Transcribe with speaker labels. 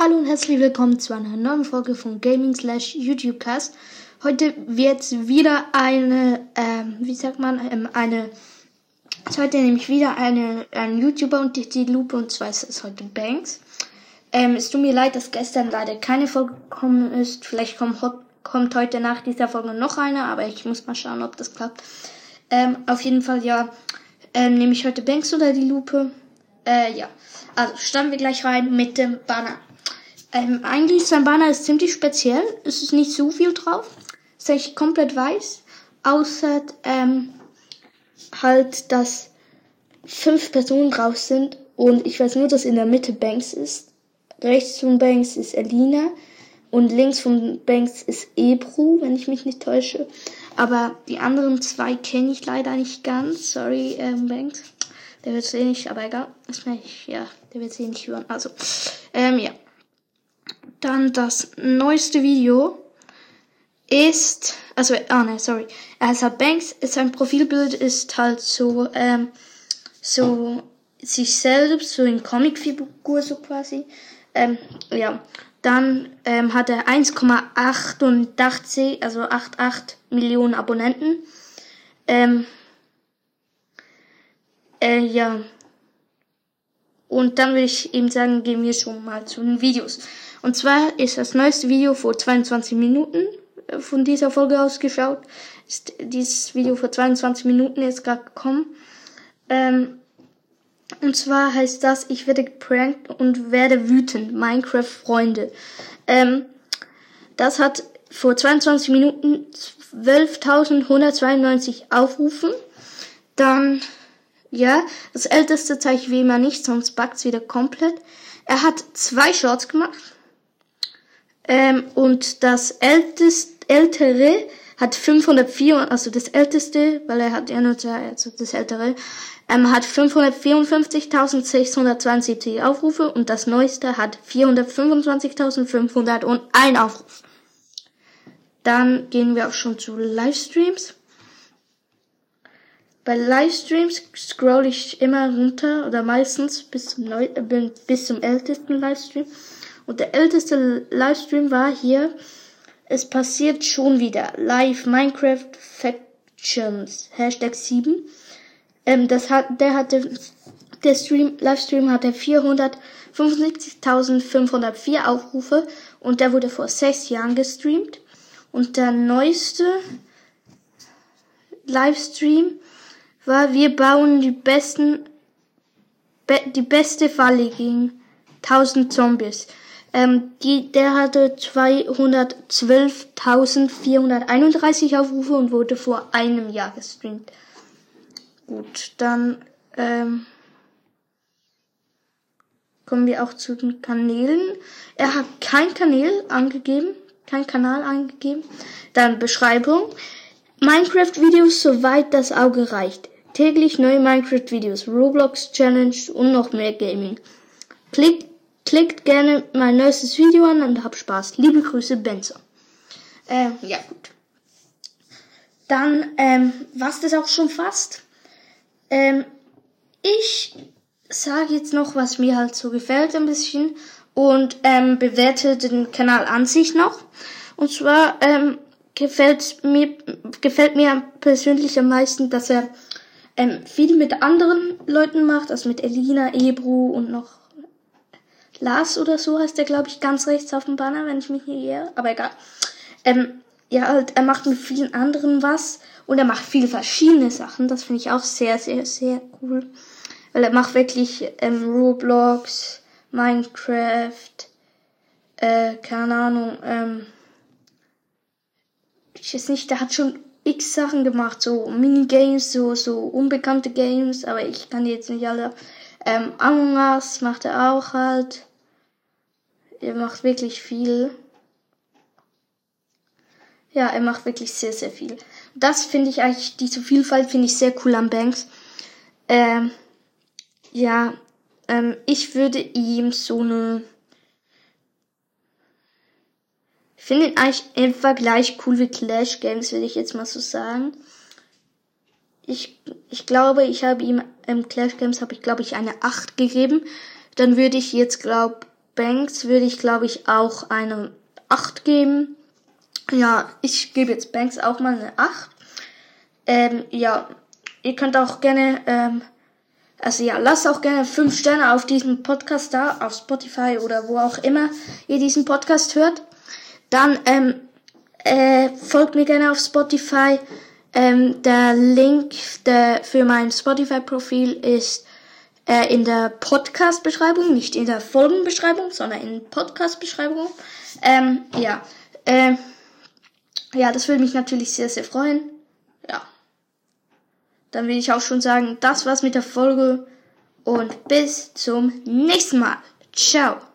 Speaker 1: Hallo und herzlich willkommen zu einer neuen Folge von Gaming slash YouTubecast. Heute wird wieder eine, ähm, wie sagt man, ähm, eine, ist heute nämlich wieder eine, ein YouTuber und die, die Lupe und zwar ist es heute Banks. Ähm, es tut mir leid, dass gestern leider keine Folge gekommen ist. Vielleicht kommt, kommt heute nach dieser Folge noch eine, aber ich muss mal schauen, ob das klappt. Ähm, auf jeden Fall, ja, ähm, nehme ich heute Banks oder die Lupe. Äh, ja. Also starten wir gleich rein mit dem Banner. Ähm, eigentlich sein Banner ist ziemlich speziell. Es ist nicht so viel drauf. Es ist eigentlich komplett weiß. Außer ähm, halt, dass fünf Personen drauf sind. Und ich weiß nur, dass in der Mitte Banks ist. Rechts von Banks ist Elina. Und links von Banks ist Ebru, wenn ich mich nicht täusche. Aber die anderen zwei kenne ich leider nicht ganz. Sorry, ähm, Banks. Der wird es eh nicht, aber egal. Das ich, ja, der wird es eh nicht hören. Also, ähm, ja. Dann das neueste Video ist, also, ah ne, sorry. Also Banks, sein Profilbild ist halt so, ähm, so sich selbst, so in Comicfigur so quasi. Ähm, ja. Dann ähm, hat er 1,88, also 88 Millionen Abonnenten. Ähm, äh, ja. Und dann will ich eben sagen, gehen wir schon mal zu den Videos. Und zwar ist das neueste Video vor 22 Minuten äh, von dieser Folge ausgeschaut. Ist dieses Video vor 22 Minuten jetzt gerade gekommen. Ähm, und zwar heißt das, ich werde geprankt und werde wütend. Minecraft Freunde. Ähm, das hat vor 22 Minuten 12.192 Aufrufen. Dann, ja, das älteste zeige ich wie immer nicht, sonst bugt's wieder komplett. Er hat zwei Shorts gemacht. Ähm, und das älteste, ältere hat 504, also das älteste, weil er hat ja nur zwei, also das ältere, ähm, hat 554.672 Aufrufe und das neueste hat 425.501 Aufrufe. Dann gehen wir auch schon zu Livestreams. Bei Livestreams scroll ich immer runter oder meistens bis zum, Neu äh, bis zum ältesten Livestream. Und der älteste Livestream war hier. Es passiert schon wieder. Live Minecraft Factions. Hashtag 7. Ähm, das hat, der hatte, der Stream, Livestream hatte 475.504 Aufrufe und der wurde vor sechs Jahren gestreamt. Und der neueste Livestream war, wir bauen die besten, be, die beste Falle gegen 1000 Zombies. Ähm, die, der hatte 212.431 Aufrufe und wurde vor einem Jahr gestreamt. Gut, dann ähm, kommen wir auch zu den Kanälen. Er hat kein Kanal angegeben, kein Kanal angegeben. Dann Beschreibung. Minecraft-Videos soweit das Auge reicht. Täglich neue Minecraft-Videos, Roblox Challenge und noch mehr Gaming. Klickt Klickt gerne mein neuestes Video an und habt Spaß. Liebe Grüße, Benzer. Ähm, ja, gut. Dann, ähm, was das auch schon fast. Ähm, ich sage jetzt noch, was mir halt so gefällt ein bisschen und ähm, bewerte den Kanal an sich noch. Und zwar ähm, gefällt mir gefällt mir persönlich am meisten, dass er ähm, viel mit anderen Leuten macht, also mit Elina, Ebru und noch Lars oder so heißt der, glaube ich, ganz rechts auf dem Banner, wenn ich mich nicht irre. Aber egal. Ähm, ja, halt, er macht mit vielen anderen was und er macht viele verschiedene Sachen. Das finde ich auch sehr, sehr, sehr cool. Weil er macht wirklich ähm, Roblox, Minecraft, äh, keine Ahnung, ähm, ich weiß nicht, der hat schon x Sachen gemacht, so Minigames, so, so unbekannte Games, aber ich kann die jetzt nicht alle. Ähm, Among Us macht er auch halt. Er macht wirklich viel. Ja, er macht wirklich sehr, sehr viel. Das finde ich eigentlich, diese Vielfalt finde ich sehr cool am Banks. Ähm, ja, ähm, ich würde ihm so eine. Ich finde ihn eigentlich etwa gleich cool wie Clash Games, würde ich jetzt mal so sagen. Ich, ich glaube, ich habe ihm im Clash Games habe ich glaube ich eine 8 gegeben. Dann würde ich jetzt glaub Banks würde ich, glaube ich, auch eine 8 geben. Ja, ich gebe jetzt Banks auch mal eine 8. Ähm, ja, ihr könnt auch gerne, ähm, also ja, lasst auch gerne 5 Sterne auf diesem Podcast da, auf Spotify oder wo auch immer ihr diesen Podcast hört. Dann ähm, äh, folgt mir gerne auf Spotify. Ähm, der Link der, für mein Spotify-Profil ist äh, in der Podcast-Beschreibung, nicht in der Folgenbeschreibung, sondern in Podcast-Beschreibung. Ähm, ja, äh, ja, das würde mich natürlich sehr, sehr freuen. Ja. Dann will ich auch schon sagen, das war's mit der Folge und bis zum nächsten Mal. Ciao.